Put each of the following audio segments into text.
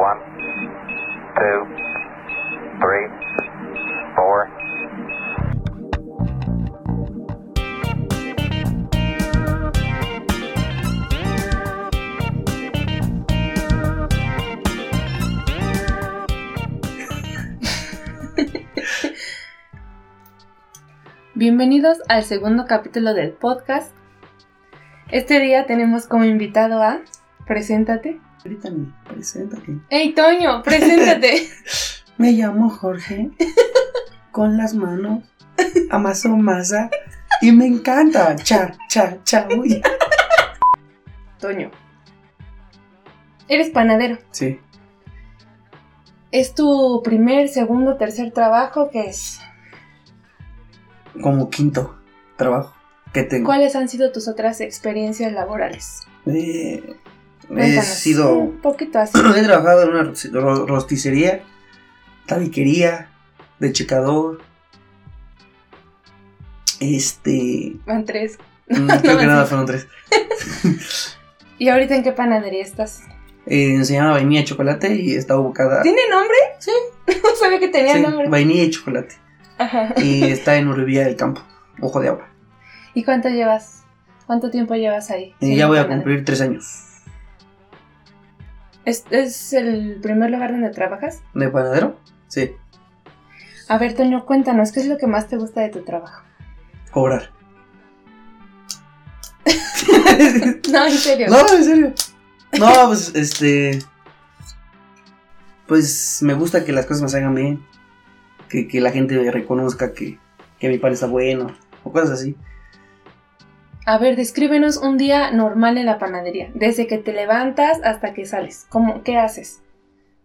One, two, three, four. Bienvenidos al segundo capítulo del podcast. Este día tenemos como invitado a... Preséntate. Brittany, preséntate. ¡Ey, Toño! ¡Preséntate! Me llamo Jorge. Con las manos amaso masa y me encanta. Cha, cha, cha. Uy. Toño. Eres panadero. Sí. ¿Es tu primer, segundo, tercer trabajo? ¿Qué es? Como quinto trabajo que tengo. ¿Cuáles han sido tus otras experiencias laborales? Eh, he sido. Un poquito así. He trabajado en una ro- ro- rosticería, tabiquería, de checador. Este. Van tres. mm, creo que nada fueron tres. ¿Y ahorita en qué panadería estás? Eh, se llama Vainilla Chocolate y está ubicada. ¿Tiene nombre? Sí. No sabía que tenía Sí, nombre. vainilla y chocolate. Ajá. Y está en Uribía del Campo, Ojo de Agua. ¿Y cuánto llevas? ¿Cuánto tiempo llevas ahí? Siendo ya voy a cumplir tres años. ¿Es, ¿Es el primer lugar donde trabajas? ¿De panadero? Sí, A ver, Toño, cuéntanos, ¿qué es lo que más te gusta de tu trabajo? cobrar. No, en serio. no, en serio. No, pues este. Pues me gusta que las cosas me salgan bien. Que, que la gente reconozca que, que mi pan está bueno. O cosas así. A ver, descríbenos un día normal en la panadería. Desde que te levantas hasta que sales. ¿Cómo, ¿Qué haces?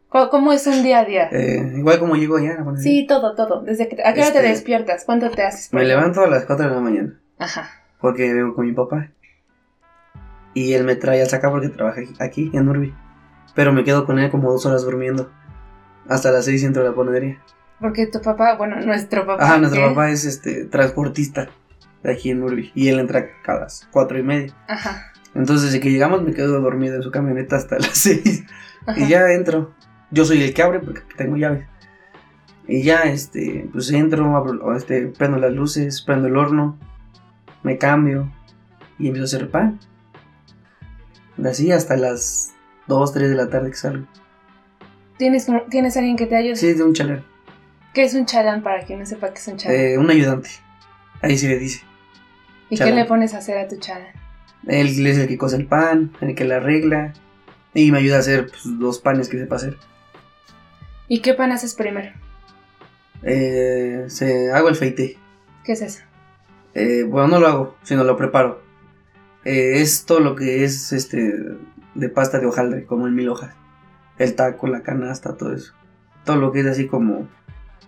¿Cómo, cómo es un día a día? Eh, igual como llego allá a la panadería. Sí, todo, todo. Desde que, ¿A qué hora te Este- despiertas? ¿Cuánto te haces? Me levanto a las 4 de la mañana. Ajá. Porque vengo con mi papá. Y él me trae al saca porque trabaja aquí- aquí, en Urbi. Pero me quedo con él como dos horas durmiendo. Hasta las 6 entro a la panadería. Porque tu papá, bueno, nuestro papá. Ajá, nuestro papá es este transportista de aquí en Urbi. Y él entra a las 4 y media. Ajá. Entonces, desde que llegamos, me quedo dormido en su camioneta hasta las 6. ajá. Y ya entro. Yo soy el que abre porque tengo llaves. Y ya, este, pues entro, abro, este, prendo las luces, prendo el horno, me cambio y empiezo a hacer pan. Así hasta las 2, 3 de la tarde que salgo. ¿Tienes, ¿Tienes alguien que te ayude? Sí, de un chaler. ¿Qué es un chalán para quien no sepa qué es un chalán? Eh, un ayudante. Ahí se le dice. ¿Y qué le pones a hacer a tu chalán? Él es el que cose el pan, el que la arregla. Y me ayuda a hacer pues, los panes que sepa hacer. ¿Y qué pan haces primero? Eh, se, hago el feite. ¿Qué es eso? Eh, bueno, no lo hago, sino lo preparo. Eh, es todo lo que es este de pasta de hojaldre, como en mil hojas. El taco, la canasta, todo eso. Todo lo que es así como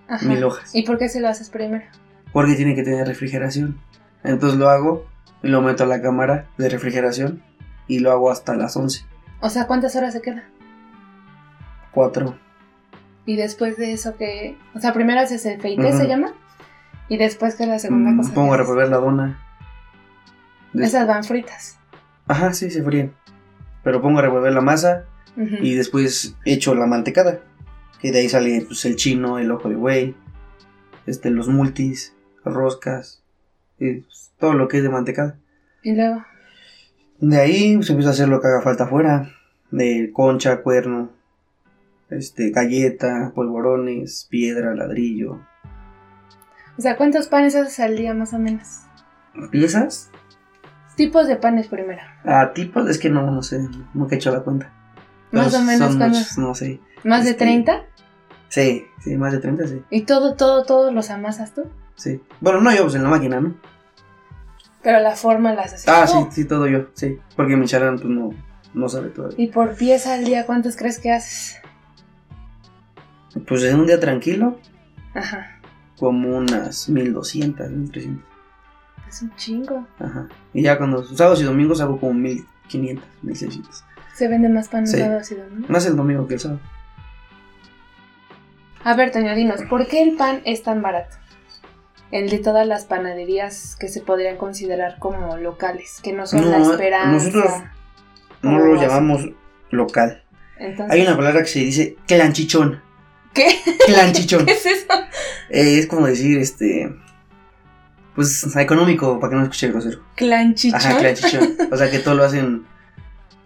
Ajá. mil hojas. ¿Y por qué se lo haces primero? Porque tiene que tener refrigeración. Entonces lo hago y lo meto a la cámara de refrigeración y lo hago hasta las 11. O sea, ¿cuántas horas se queda? 4. Y después de eso que... O sea, primero haces el feite. ¿se llama? Y después que es la segunda cosa. Mm, pongo que a revolver la dona. Des- Esas van fritas. Ajá, sí, se fríen. Pero pongo a revolver la masa y después echo la mantecada. Que de ahí sale pues, el chino, el ojo de buey, este, los multis, roscas, y, pues, todo lo que es de mantecada. Y luego... De ahí pues, empiezo a hacer lo que haga falta afuera. De concha, cuerno, este, galleta, polvorones, piedra, ladrillo. O sea, ¿cuántos panes haces al día más o menos? ¿Piezas? Tipos de panes primero. Ah, tipos, es que no, no sé, nunca he hecho la cuenta. Más Pero o menos, no sé. ¿Más de Este, 30? Sí, sí, más de 30, sí. ¿Y todo, todo, todos los amasas tú? Sí. Bueno, no yo, pues en la máquina, ¿no? Pero la forma la haces Ah, tú. sí, sí, todo yo, sí. Porque mi charán, pues no, no sabe todavía. ¿Y por pieza al día cuántos crees que haces? Pues en un día tranquilo, Ajá. como unas 1200, 1300. Es un chingo. Ajá. Y ya cuando sábados y domingos hago como 1500, 1600. Se vende más pan Sí. sábados y domingos. Más el domingo que el sábado. A ver, Toño, dinos, ¿por qué el pan es tan barato? El de todas las panaderías que se podrían considerar como locales, que no son No, la esperanza. nosotros No lo llamamos local. Entonces, Hay una palabra que se dice clanchichón. ¿Qué? Clanchichón. ¿Qué es eso? Eh, es como decir, este. Pues económico, para que no escuche grosero. Clanchichón. Ajá, clanchichón. O sea que todo lo hacen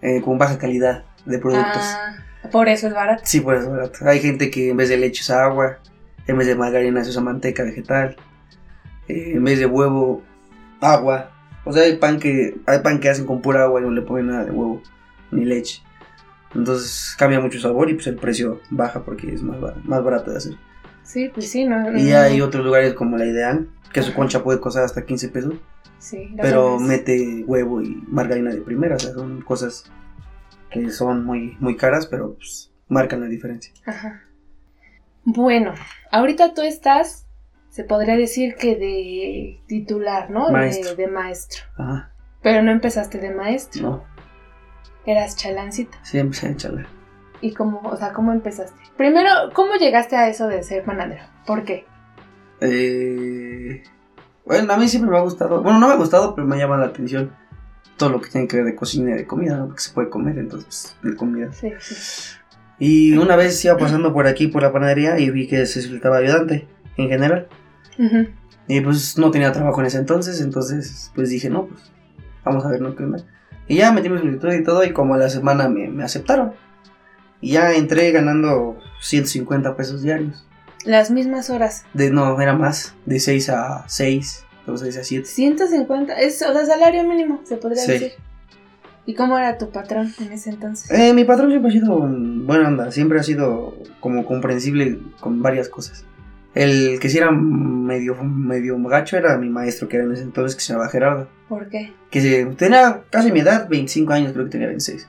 eh, con baja calidad de productos. Ah, por eso es barato. Sí, por eso es barato. Hay gente que en vez de leche usa agua, en vez de margarina se usa manteca vegetal, eh, en vez de huevo, agua. O sea, hay pan que hay pan que hacen con pura agua y no le ponen nada de huevo ni leche. Entonces cambia mucho el sabor y pues el precio baja porque es más, más barato de hacer. Sí, pues sí, no. Y no- hay otros lugares como la Ideal, que su concha puede costar hasta 15 pesos, Sí, pero mete huevo y margarina de primera. O sea, son cosas que son muy, muy caras, pero pues marcan la diferencia. Ajá. Bueno, ahorita tú estás, se podría decir que de titular, ¿no? De- Maestro. De, maestro. Ajá, Pero no empezaste de maestro, no, eras chalancita. siempre se echala. ¿Y cómo, o sea, cómo empezaste? Primero, ¿cómo llegaste a eso de ser panadero? ¿Por qué? Eh, bueno, a mí siempre me ha gustado. Bueno, no me ha gustado, pero me llama la atención todo lo que tiene que ver de cocina y de comida, ¿no? Porque se puede comer, entonces, de comida. Sí, sí. Y una vez iba pasando por aquí, por la panadería, y vi que se solicitaba ayudante, en general. Ujú. Y pues no tenía trabajo en ese entonces, entonces pues dije, no, pues vamos a ver, ¿no? ¿Qué onda? Y ya metí mi solicitud y todo, y como a la semana me, me aceptaron. Y ya entré ganando 150 pesos diarios. Las mismas horas. De, no, era más, de 6 a 6, de 6 a 7. 150, es, o sea, salario mínimo, se podría Sí. decir. ¿Y cómo era tu patrón en ese entonces? Eh, mi patrón siempre ha sido buena onda, siempre ha sido como comprensible con varias cosas. El que sí era medio, medio gacho era mi maestro, que era en ese entonces, que se llamaba Gerardo. ¿Por qué? Que se- tenía casi mi edad, 25 años, creo que tenía 26.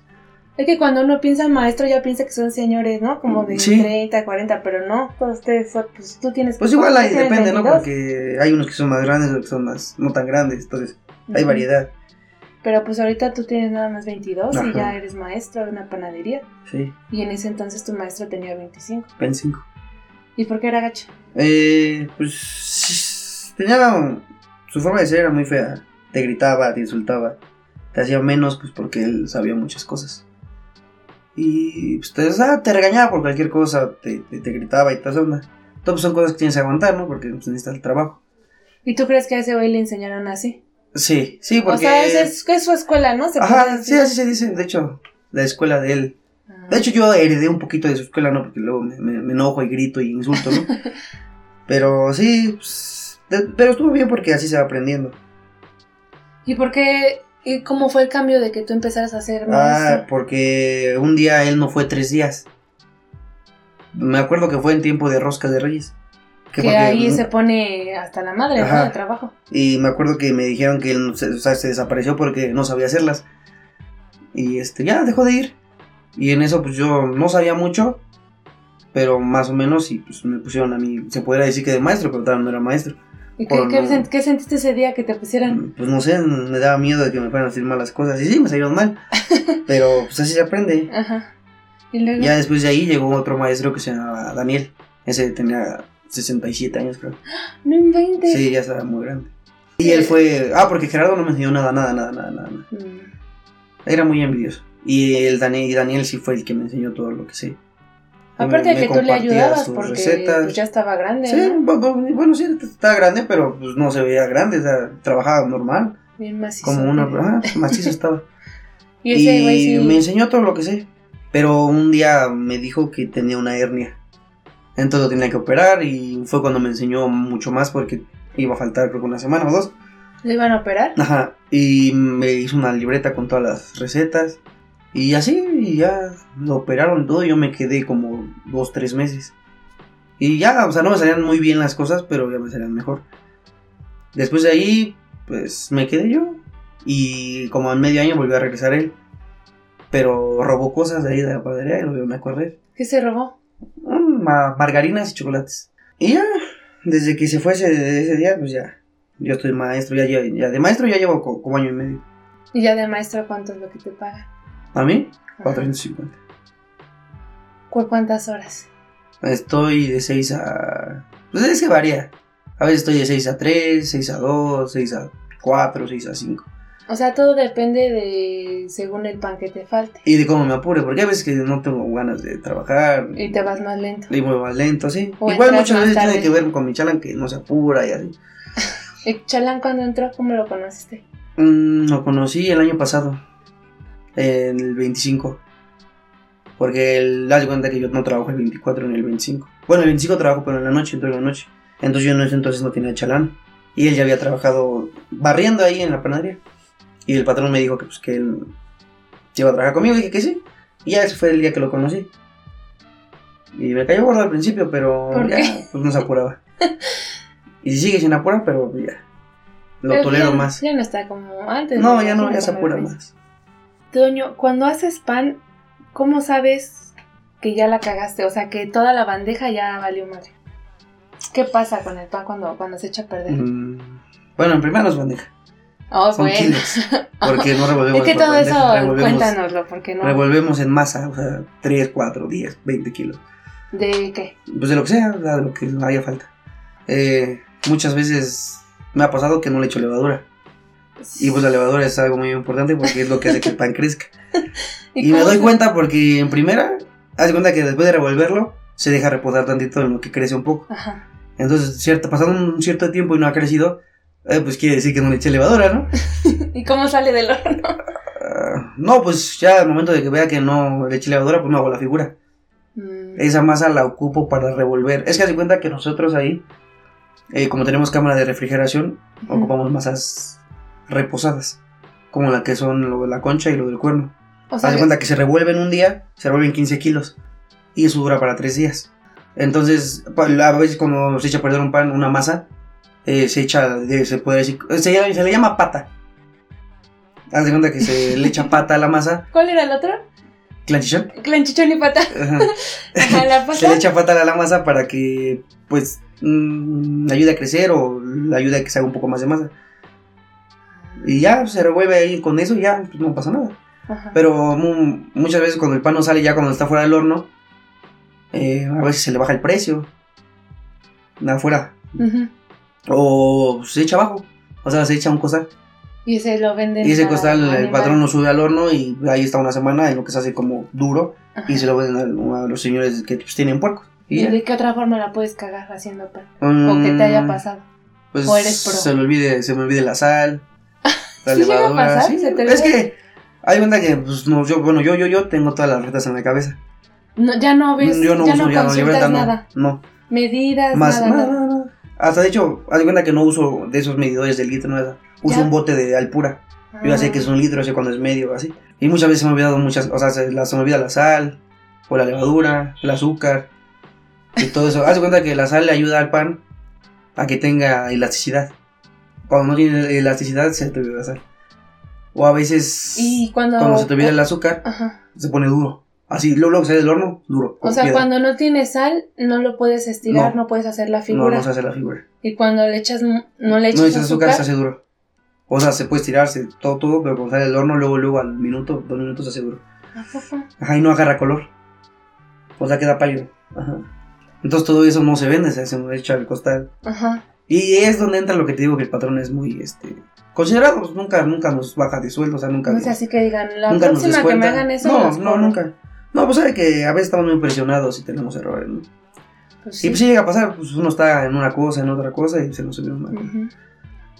Es que cuando uno piensa en maestro ya piensa que son señores, ¿no? Como de Sí. 30, 40, pero no, todos ustedes, pues tú tienes... Pues igual ahí depende, ¿no? 22. Porque hay unos que son más grandes, otros que son más, no tan grandes, entonces hay variedad, Pero pues ahorita tú tienes nada más 22 y ya eres maestro de una panadería. sí, Y en ese entonces tu maestro tenía 25. 25. ¿Y por qué era gacho? Eh, pues tenía su forma de ser era muy fea. Te gritaba, te insultaba, te hacía menos, pues porque él sabía muchas cosas. Y pues te, o sea, te regañaba por cualquier cosa, te, te, te gritaba y toda esa onda. Entonces pues, son cosas que tienes que aguantar, ¿no? Porque pues, necesitas el trabajo. ¿Y tú crees que a ese güey le enseñaron así? Sí, sí, porque. O sea, es, es, es su escuela, ¿no? Se Ajá, sí, así se dice. De hecho, la escuela de él. Ah. De hecho, yo heredé un poquito de su escuela, ¿no? Porque luego me, me- me enojo y grito y insulto, ¿no? pero sí, pues, de- pero estuvo bien porque así se va aprendiendo. ¿Y por qué? ¿Y cómo fue el cambio de que tú empezaras a ser Ah, maestro? porque un día él no fue tres días. Me acuerdo que fue en tiempo de roscas de reyes. que porque- ahí se pone hasta la madre, ¿no? De trabajo. Y me acuerdo que me dijeron que él o sea, se desapareció porque no sabía hacerlas. Y este, ya dejó de ir. Y en eso pues yo no sabía mucho, pero más o menos y pues me pusieron a mí, se podría decir que de maestro, pero todavía no era maestro. ¿Y qué, qué no- sen- qué sentiste ese día que te pusieran? Pues no sé, me daba miedo de que me fueran a decir malas cosas. Y sí, me salieron mal. pero pues así se aprende. Ajá. Y luego, Ya después de ahí llegó otro maestro que se llamaba Daniel. Ese tenía 67 años creo. no inventes. Sí, ya estaba muy grande. Y él fue... Ah, porque Gerardo no me enseñó nada, nada, nada, nada, nada. Mm. Era muy envidioso. Y el Daniel, Daniel sí fue el que me enseñó todo lo que sé. Aparte Me- de que tú le ayudabas porque recetas. pues, ya estaba grande, Sí, ¿no? bu- bu- bueno, sí, estaba grande, pero pues no se veía grande, o sea, trabajaba normal, Bien macizo. como una... Ah, macizo estaba. Y ese güey sí. me enseñó todo lo que sé. Pero un día me dijo que tenía una hernia. Entonces lo tenía que operar y fue cuando me enseñó mucho más porque iba a faltar creo que una semana o dos. ¿Le iban a operar? Ajá. Y me hizo una libreta con todas las recetas. Y así, y ya lo operaron todo. Yo me quedé como dos, tres meses. Y ya, o sea, no me salían muy bien las cosas, pero ya me salían mejor. Después de ahí, pues me quedé yo. Y como en medio año volvió a regresar él. Pero robó cosas de ahí de la panadería y lo vieron a correr. ¿Qué se robó? Mm, ma- margarinas y chocolates. Y ya, desde que se fue ese, ese día, pues ya. Yo estoy maestro, ya, ya, ya de maestro ya llevo co- como año y medio. Y ya de maestro, ¿cuánto es lo que te pagan? ¿A mí? Ajá. 450. ¿Cu- ¿Cuántas horas? Estoy de 6 a... Pues es que varía. A veces estoy de 6 a 3, 6 a 2, 6 a 4, 6 a 5. O sea, todo depende de según el pan que te falte. Y de cómo me apure, porque a veces que no tengo ganas de trabajar. Y te vas más lento. Y muevo más lento, sí. O Igual muchas veces tiene tarde. que ver con mi chalan que no se apura y así. ¿Y Chalán cuando entró, cómo lo conociste? Mm, lo conocí el año pasado, en el 25. Porque él da cuenta que yo no trabajo el 24 ni el 25. Bueno, el 25 trabajo, pero en la noche, en la noche. Entonces yo en ese entonces no tenía chalán. Y él ya había trabajado barriendo ahí en la panadería. Y el patrón me dijo que, pues, que él iba a trabajar conmigo. Y dije que sí. Y ya ese fue el día que lo conocí. Y me cayó gordo al principio, pero ¿Por ya pues no se apuraba. y sigue sin apurar, pero ya. Lo Pero tolero ya- más. Ya no está como antes. No, ya no, ya se apura el más. Toño, cuando haces pan, ¿cómo sabes que ya la cagaste? O sea, que toda la bandeja ya valió madre. ¿Qué pasa con el pan cuando, cuando se echa a perder? Mm, Bueno, en primera nos bandeja. Oh, Son bueno. kilos. Porque no revolvemos Es que todo bandeja, eso, cuéntanoslo, porque no. revolvemos en masa, o sea, 3, 4, 10, 20 kilos. ¿De qué? Pues de lo que sea, de lo que haya falta. Eh, muchas veces me ha pasado que no le echo levadura. Y pues la levadura es algo muy importante porque es lo que hace que el pan crezca. Y, me doy cuenta porque en primera, haz de cuenta que después de revolverlo, se deja reposar tantito en lo que crece un poco. Ajá. Entonces, cierto, pasando un cierto tiempo y no ha crecido, eh, pues quiere decir que no le eché levadura, ¿no? ¿Y cómo sale del horno? Ah, no, pues ya al momento de que vea que no le eché levadura, pues no hago la figura. Mm, Esa masa la ocupo para revolver. Es que haz de cuenta que nosotros ahí, eh, como tenemos cámara de refrigeración, ocupamos masas reposadas. Como la que son lo de la concha y lo del cuerno. O Haz sea, de cuenta que se revuelven un día, se revuelven 15 kilos. Y eso dura para 3 días. Entonces, a veces cuando se echa a perder un pan, una masa, eh, se echa, se puede decir, se, se le llama pata. Haz de cuenta que se le echa pata a la masa, ¿cuál era el otro? clanchichón. Clanchichón y pata. Ajá. Ajá, la se le pata. echa pata a la masa para que, pues, mm, le ayude a crecer o ayude a que se haga un poco más de masa. Y ya se revuelve ahí con eso y ya pues, no pasa nada. Ajá. Pero mu- muchas veces cuando el pan no sale ya cuando está fuera del horno, eh, a veces se le baja el precio. De afuera. Ujú. O se echa abajo. O sea, se echa un costal. Y se lo venden. Y ese costal el patrón lo sube al horno y ahí está una semana en lo que se hace como duro. Ajá. Y se lo venden a, a los señores que pues, tienen puercos. Y ¿Y de qué otra forma la puedes cagar haciendo pan? O que te haya Mm, pasado. Pues ¿O eres pro? se me olvide, se me olvide la sal. La ¿Sí llega a pasar? sí. ¿Se te Es que hay cuenta que pues no, yo, bueno, yo, yo, yo tengo todas las recetas en la cabeza. No, ya no ves, yo no ya uso no ya no, no. nada. No. Medidas, Más, nada, nada, nada. Hasta de hecho, haz de cuenta que no uso de esos medidores del litro, nada. Uso Ya. un bote de alpura. Yo ya sé que es un litro, sé cuando es medio, así. Y muchas veces se me ha olvidado muchas, o sea, se, la- se me olvida la sal, o la levadura, el azúcar, y todo eso. Haz de cuenta que la sal le ayuda al pan a que tenga elasticidad. Cuando no tiene elasticidad, se te olvida sal. O a veces, Y cuando... cuando se te olvida el azúcar, Ajá. se pone duro. Así, luego, luego sale del horno, duro. O sea, piedra. cuando no tienes sal, no lo puedes estirar, no, No. puedes hacer la No, figura. no se hace la figura. Y cuando le echas, no le echas No echas azúcar, azúcar, se hace duro. O sea, se puede estirarse todo, todo, pero cuando sale del horno, luego, luego al minuto, dos minutos se hace duro. ¿A poco? Ajá, y no agarra color. O sea, queda pálido. Ajá. Entonces todo eso no se vende, se hace echa al costal. Ajá. Y es donde entra lo que te digo que el patrón es muy, este, considerado, pues, nunca, nunca nos baja de sueldo, o sea, nunca. No es así que digan, la nunca nos próxima que me hagan eso, No, no, nunca. No, pues sabe que a veces estamos muy presionados y tenemos errores, ¿no? Pues Y sí. pues si llega a pasar, pues uno está en una cosa, en otra cosa y se nos subió mal. Ujú.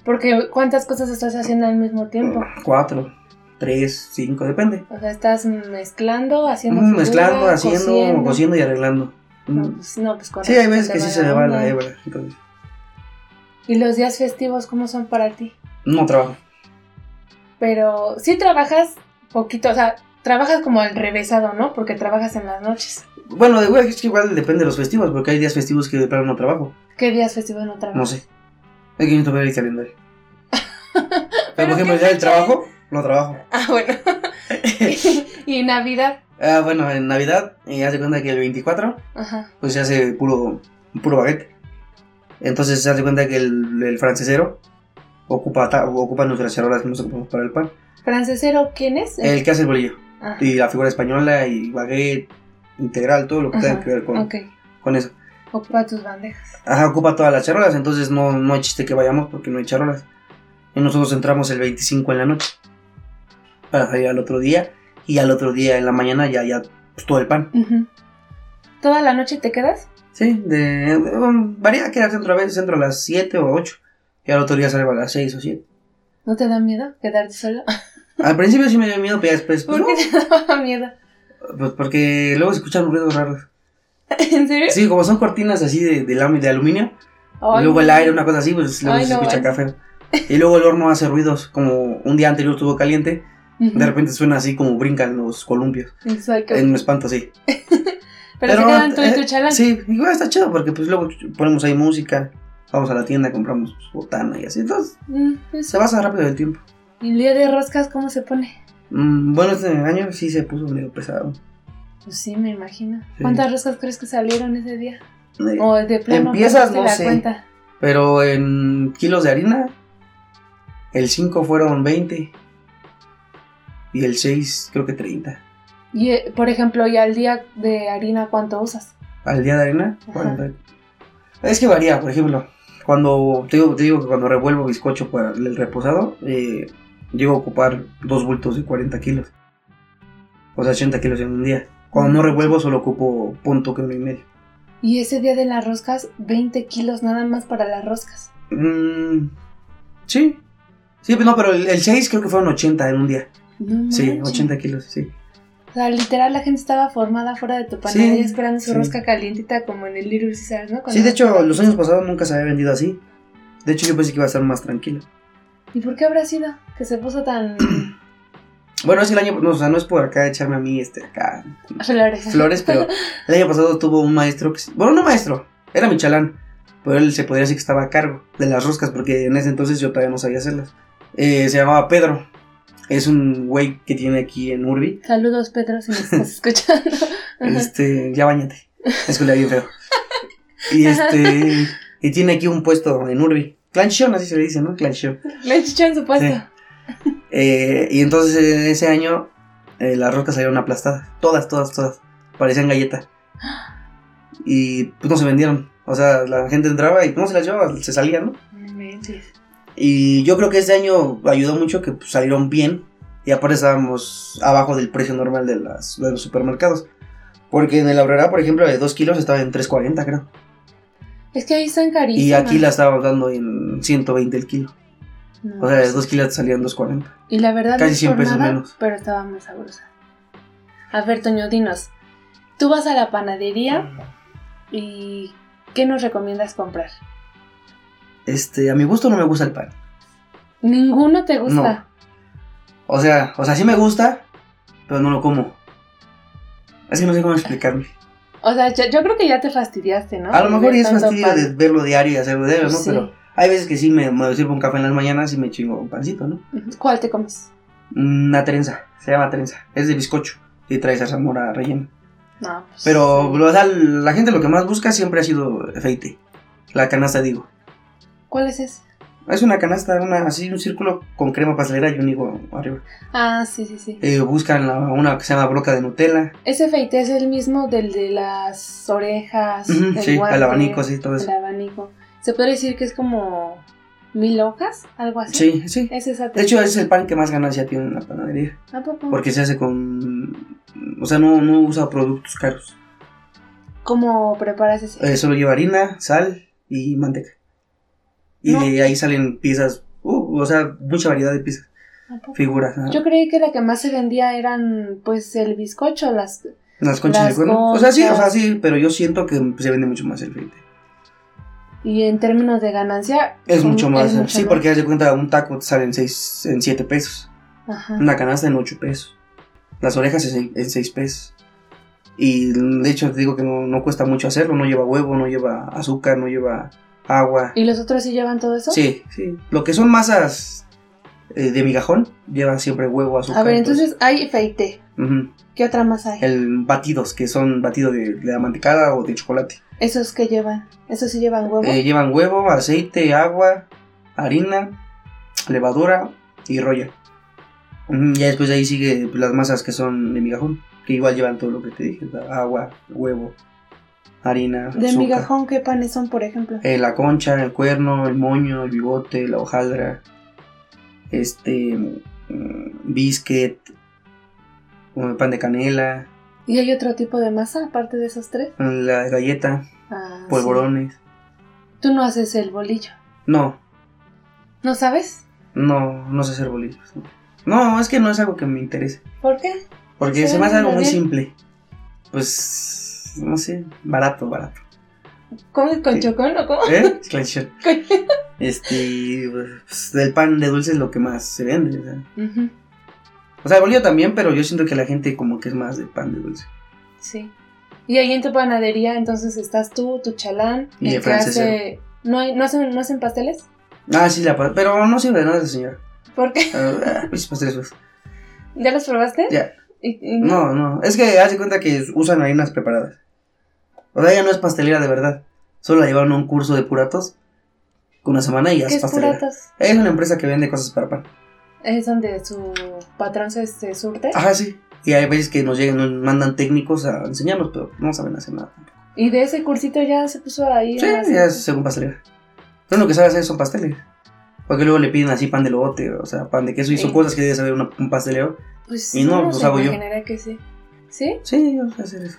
Porque ¿cuántas cosas estás haciendo al mismo tiempo? Cuatro, tres, cinco, depende. O sea, estás mezclando, haciendo Mm, figura, mezclando, haciendo, cosiendo. cociendo, y arreglando. No, Mm. pues, no, pues Sí, hay veces que sí se me va la hebra. Entonces, ¿Y los días festivos cómo son para ti? no trabajo. Pero sí trabajas poquito, o sea, trabajas como al revésado, ¿no? Porque trabajas en las noches. Bueno, de güey, es que igual depende de los festivos, porque hay días festivos que de plano no trabajo. ¿Qué días festivos no trabajas? No sé. Es que ver el calendario. Pero, ¿Pero por ejemplo, día del trabajo, no trabajo. Ah, bueno. y Navidad. Ah, bueno, en Navidad, y haz de cuenta que el 24, Ajá. pues se hace puro, puro baguette. Entonces se hace cuenta que el, el francesero ocupa, ta- ocupa nuestras charolas que nos ocupamos para el pan. ¿Francesero quién es? El que hace el bolillo. Ah, Y la figura española y baguette, integral, todo lo que tenga que ver con, con eso. Ocupa tus bandejas. Ajá, ocupa todas las charolas, entonces no, no hay chiste que vayamos porque no hay charolas. Y nosotros entramos el 25 en la noche. Para salir al otro día. Y al otro día en la mañana ya, ya, pues, todo el pan. ¿Toda la noche te quedas? Sí, de, um, varía quedarse dentro a veces, entro a las 7 o 8. Y al otro día salgo a las 6 o 7. ¿No te da miedo quedarte solo? Al principio sí me dio miedo, pero ya después, pues, ¿Por qué te daba miedo? no, pues porque luego se escuchan ruidos raros. ¿En serio? Sí, como son cortinas así de, de, de aluminio, Ay, y luego el no. aire, una cosa así, pues luego Ay, se no, escucha ay. feo. Y luego el horno hace ruidos, como un día anterior estuvo caliente, Ujú. de repente suena así como brincan los columpios. Exacto. En un espanto así. Pero, se quedan tú y eh, tu chalán. Sí, igual está chido porque pues luego ponemos ahí música, vamos a la tienda, compramos botana y así. Entonces Mm, pues, se pasa rápido el tiempo. ¿Y el día de roscas cómo se pone? Mm, bueno, este año sí se puso medio pesado. Pues sí, me imagino. Sí. ¿Cuántas roscas crees que salieron ese día? Eh, O de plano Empiezas, no la sé. cuenta. Pero en kilos de harina, el 5 fueron 20 y el 6 creo que 30. Y, eh, por ejemplo, y al día de harina, ¿cuánto usas? Al día de harina, Ajá. 40. Es que varía, por ejemplo, cuando te digo, te digo que cuando revuelvo bizcocho para el reposado, eh, llego a ocupar dos bultos de 40 kilos. O sea, 80 kilos en un día. Cuando no revuelvo solo ocupo punto que uno y medio. Y ese día de las roscas, 20 kilos nada más para las roscas. Mm, sí. Sí, no, pero el, el 6 creo que fueron 80 en un día. No Sí, manches. 80 kilos, sí. O sea, literal, la gente estaba formada fuera de tu panadería Sí, esperando su sí. rosca calientita como en el Little Caesars, ¿no? Cuando Sí, de hecho, los años pasados nunca se había vendido así. De hecho, yo pensé que iba a estar más tranquilo. ¿Y por qué habrá sido que se puso tan Bueno, es el año, no, o sea, no es por acá echarme a mí, este, acá, flores? flores, pero el año pasado tuvo un maestro, que, bueno, no maestro, era mi chalán, pero él se podría decir que estaba a cargo de las roscas, porque en ese entonces yo todavía no sabía hacerlas. Eh, se llamaba Pedro, es un güey que tiene aquí en Urbi, Saludos, Pedro, si me estás escuchando. Este, ya bañate, es que le bien feo. Y este, y tiene aquí un puesto en Urbi, Clanchón, así se le dice, ¿no? Clanchón. En su puesto. Sí. Eh, y entonces eh, ese año eh, las rocas salieron aplastadas. Todas, todas, todas. Parecían galletas. Y pues no se vendieron. O sea, la gente entraba y no se las llevaba, se salían, ¿no? No inventes. Y yo creo que este año ayudó mucho que pues, salieron bien. Y aparte estábamos abajo del precio normal de, las, de los supermercados. Porque en el Aurrera, por ejemplo, de 2 kilos estaba en 3.40, creo. Es que ahí están carísimas. Y aquí la estábamos dando en 120 el kilo. No, O sea, de pues, 2 kilos te salían 2.40. Y la verdad casi no es 100 por pesos nada, menos. pero estaba muy sabrosa. A ver, Toño, dinos. Tú vas a la panadería y ¿qué nos recomiendas comprar? Este, a mi gusto no me gusta el pan. Ninguno te gusta. O sea, o sea, sí me gusta, pero no lo como. Es que no sé cómo explicarme. O sea, yo, yo creo que ya te fastidiaste, ¿no? A lo mejor ya es fastidio pan. de verlo diario y hacerlo diario, ¿no? Sí. Pero hay veces que sí me, me sirvo un café en las mañanas y me chingo un pancito, ¿no? ¿Cuál te comes? Una trenza, se llama trenza. Es de bizcocho y trae zarzamora rellena. No, pues, Pero, o sea, la gente lo que más busca siempre ha sido feite. La canasta, digo. ¿Cuál es ese? Es una canasta, una, así un círculo con crema pastelera y un higo arriba. Ah, sí, sí, sí. Eh, buscan la- una que se llama broca de Nutella. Ese feite es el mismo del de las orejas. Ujú, el sí, guante, el abanico, sí, todo eso. El abanico. Se puede decir que es como mil hojas, algo así. Sí, sí. Es esa De hecho, es el pan que más ganancia tiene en la panadería. ¿A poco? Porque se hace con. O sea, no, no usa productos caros. ¿Cómo preparas ese? Eh, solo lleva harina, sal y manteca. Y No. de ahí salen piezas. uh, o sea, mucha variedad de piezas. Figuras. ¿no? Yo creí que la que más se vendía eran, pues, el bizcocho, las... Las conchas las de cuerno. O sea, sí, o sea, sí, pero yo siento que se vende mucho más el feite. Y en términos de ganancia... Es mucho más. mucho sí, más. porque haz de cuenta, un taco te sale en 6, en 7 pesos. Ajá. Una canasta en 8 pesos. Las orejas en seis- en 6 pesos. Y de hecho te digo que no, no cuesta mucho hacerlo. No lleva huevo, no lleva azúcar, no lleva agua. ¿Y los otros sí llevan todo eso? Sí, sí. Lo que son masas eh, de migajón llevan siempre huevo, azúcar. A ver, entonces hay feite. ¿Qué otra más hay? El batidos, que son batidos de, de mantecada o de chocolate. ¿Esos que llevan? ¿Esos sí llevan huevo? Eh, llevan huevo, aceite, agua, harina, levadura y roya. Ujú, Ya después de ahí sigue las masas que son de migajón, que igual llevan todo lo que te dije, agua, huevo, harina, ¿De azúcar. migajón qué panes son, por ejemplo? Eh, la concha, el cuerno, el moño, el bigote, la hojaldra, este, mm, biscuit, pan de canela, ¿Y hay otro tipo de masa aparte de esos tres? la galleta, Ah, polvorones. sí. Tú no haces el bolillo. No, ¿No sabes? no, no sé hacer bolillos. No. Es que no es algo que me interese. ¿Por qué? Porque Se se me hace algo muy simple. Pues, no sé, barato, barato. ¿Comes con chocón o cómo? ¿Eh? Este, pues, del pan de dulce es lo que más se vende. O sea. Ujú, O sea, bolillo también, pero yo siento que la gente como que es más de pan de dulce. Sí. Y ahí en tu panadería, entonces estás tú, tu chalán, Y el el que francesero. hace... ¿No, hay, no, hacen, ¿No hacen pasteles? Ah, sí, la pero no sirve de nada esa señora. ¿Por qué? Ah, pues, pasteles, pues. ¿Ya los probaste? Ya. ¿Y, y No, no, es que haz de cuenta que usan harinas preparadas. O sea, ella no es pastelera de verdad. Solo la llevaron a un curso de puratos con una semana y ya ¿Qué es es pastelera. puratos? Es una empresa que vende cosas para pan. ¿Es donde su patrón se, surte? Ajá, sí. Y hay veces que nos llegan, nos mandan técnicos a enseñarnos, pero no saben hacer nada. ¿Y de ese cursito ya se puso ahí? Sí, ya es según pastelera. Lo único que sabe hacer son pasteles. Porque luego le piden así pan de lote, o sea, pan de queso y son cosas que debe saber una- un pastelero. Pues Y no, uno pues hago yo. que sí. ¿Sí? Sí, yo sé hacer eso.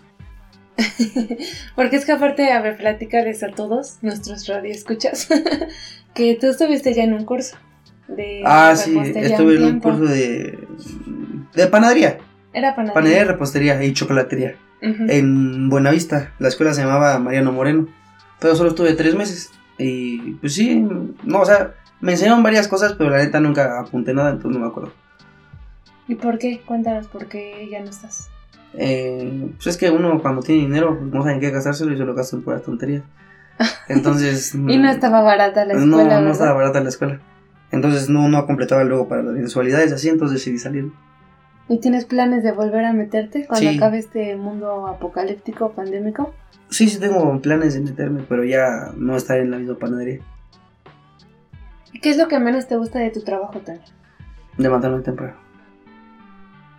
Porque es que aparte, a ver, platicarles a todos nuestros radioescuchas que tú estuviste ya en un curso de Ah, sí, estuve en un tiempo. curso de, de panadería. Era panadería. Panadería, repostería y chocolatería. Ujú. En Buenavista. La escuela se llamaba Mariano Moreno. Pero solo estuve tres meses. Y pues sí, no, o sea, me enseñaron varias cosas, pero la neta nunca apunté nada, entonces no me acuerdo. ¿Y por qué? Cuéntanos por qué ya no estás. Eh, pues es que uno cuando tiene dinero no sabe en qué gastárselo y se lo gasta en puras tonterías. Entonces. Y no estaba barata la no, escuela, no ¿verdad? estaba barata la escuela. Entonces no, no completaba luego para las mensualidades así, entonces decidí salir. ¿Y tienes planes de volver a meterte cuando Sí. acabe este mundo apocalíptico, pandémico? Sí, sí tengo planes de meterme, pero ya no estar en la misma panadería. ¿Qué es lo que menos te gusta de tu trabajo, Tony? De matarme temprano.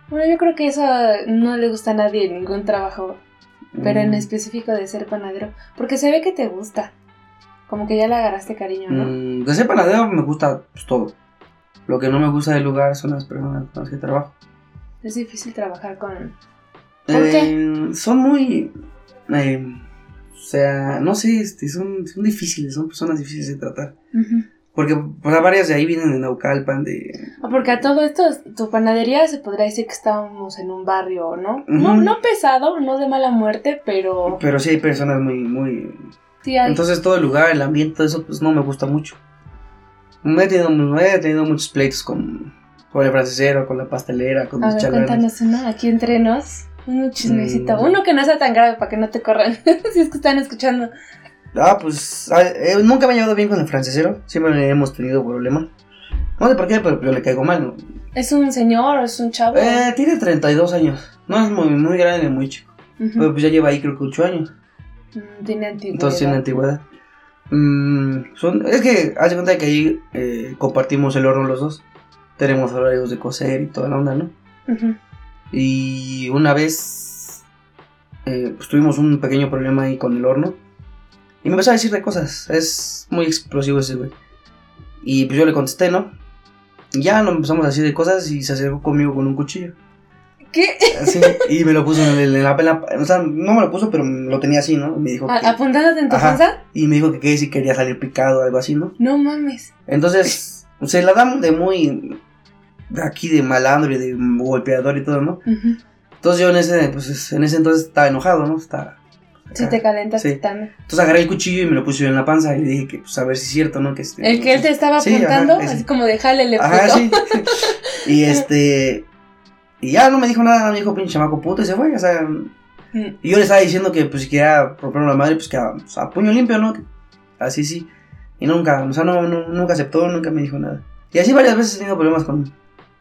Bueno, yo creo que eso no le gusta a nadie en ningún trabajo, pero en Mm, específico de ser panadero, porque se ve que te gusta. Como que ya le agarraste cariño, ¿no? mm, de ser panadero me gusta pues, todo. Lo que no me gusta del lugar son las personas con las que trabajo. Es difícil trabajar con... ¿Por qué? Eh, Son muy... eh, o sea, no sé, este, son, son difíciles, son personas difíciles de tratar. Ujú. Porque pues, varias de ahí vienen de Naucalpan, de... Ah, Porque a todo esto, tu panadería se podría decir que estábamos en un barrio, ¿no? no, no pesado, no de mala muerte, pero Pero sí hay personas muy, muy... sí hay. Entonces todo el lugar, el ambiente, todo eso, pues no me gusta mucho. Me he tenido, he tenido muchos pleitos con, con el francesero, con la pastelera, con a los ver, cuéntanos uno, aquí entre nos, un chismecito. Mm. Uno que no sea tan grave para que no te corran, si es que están escuchando. Ah, pues ah, eh, nunca me he llevado bien con el francesero, siempre hemos tenido problema. No sé por qué, pero le caigo mal. ¿no? ¿Es un señor o es un chavo? Eh, tiene 32 años, no es muy, muy grande ni muy chico, pero pues ya lleva ahí creo que 8 años, Mm, Tiene antigüedad. entonces tiene antigüedad. Mm, son, es que, haz de cuenta que ahí eh, compartimos el horno los dos, tenemos horarios de coser y toda la onda, ¿no? Y una vez eh, pues tuvimos un pequeño problema ahí con el horno. Y me empezó a decir de cosas. Es muy explosivo ese güey. Y pues yo le contesté, ¿no? Y ya nos empezamos a decir de cosas y se acercó conmigo con un cuchillo. ¿Qué? Así, y me lo puso en, el- en la, en la- O sea, no me lo puso, pero lo tenía así, ¿no? Me dijo ¿A- que, ¿Apuntándote en tu Ajá. panza? y me dijo que, que si quería salir picado o algo así, ¿no? No mames. Entonces, se la damos de muy. De aquí de malandro y de golpeador y todo, ¿no? Ujú. Entonces yo en ese, pues, en ese entonces estaba enojado, ¿no? Estaba, Si te calentas Sí. también. Entonces agarré el cuchillo y me lo puse yo en la panza y le dije que, pues, a ver si es cierto, ¿no? Que este, El que él te estaba Sí, ajá, apuntando, ese. así como de jale le Ajá, sí. y este. Y ya no me dijo nada, me dijo pinche chamaco puto y se fue, o sea. Mm. Y yo le estaba diciendo que, pues, si quería romperme la madre, pues, que a, pues, a puño limpio, ¿no? Que- Así sí. Y nunca, o sea, no, no- nunca aceptó, nunca me dijo nada. Y así varias veces he tenido problemas con.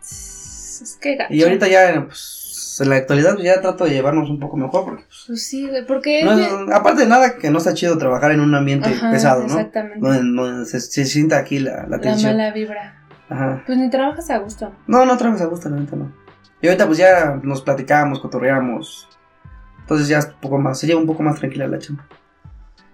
Es que gacho. Y ahorita ya, pues, en la actualidad, pues, ya trato de llevarnos un poco mejor, porque, pues, Pues sí, güey, porque... no es aparte de nada, que no está chido trabajar en un ambiente Ajá, pesado, ¿no? Exactamente. Donde, donde se, se sienta aquí la, la La tensión. mala vibra. Ajá. Pues ni trabajas a gusto. No, no trabajas a gusto, la neta, no. Y ahorita pues ya nos platicamos, cotorreamos. Entonces ya es un poco más, se lleva un poco más tranquila la chamba.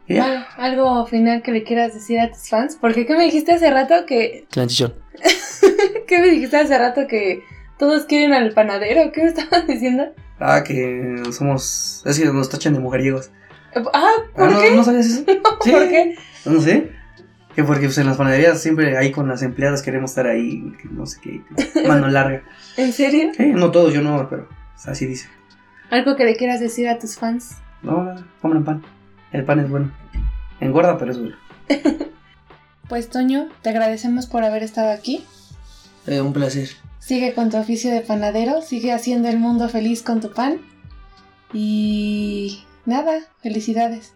Y ya. Ah, ¿Algo final que le quieras decir a tus fans? Porque ¿qué me dijiste hace rato que... Transición. ¿Qué me dijiste hace rato que todos quieren al panadero? ¿Qué me estabas diciendo? Ah, que somos. Es que nos tachan de mujeriegos. Ah, ¿por Ah, ¿no, qué? ¿No sabías eso? Sí. ¿Por qué? No sé. Que porque pues, en las panaderías siempre ahí con las empleadas queremos estar ahí, que no sé qué, mano larga. ¿En serio? Sí, no todos, yo no, pero así dice. ¿Algo que le quieras decir a tus fans? No, nada, coman pan. El pan es bueno. Engorda, pero es bueno. Pues Toño, te agradecemos por haber estado aquí. Eh, un placer. Sigue con tu oficio de panadero, sigue haciendo el mundo feliz con tu pan. Y nada, felicidades.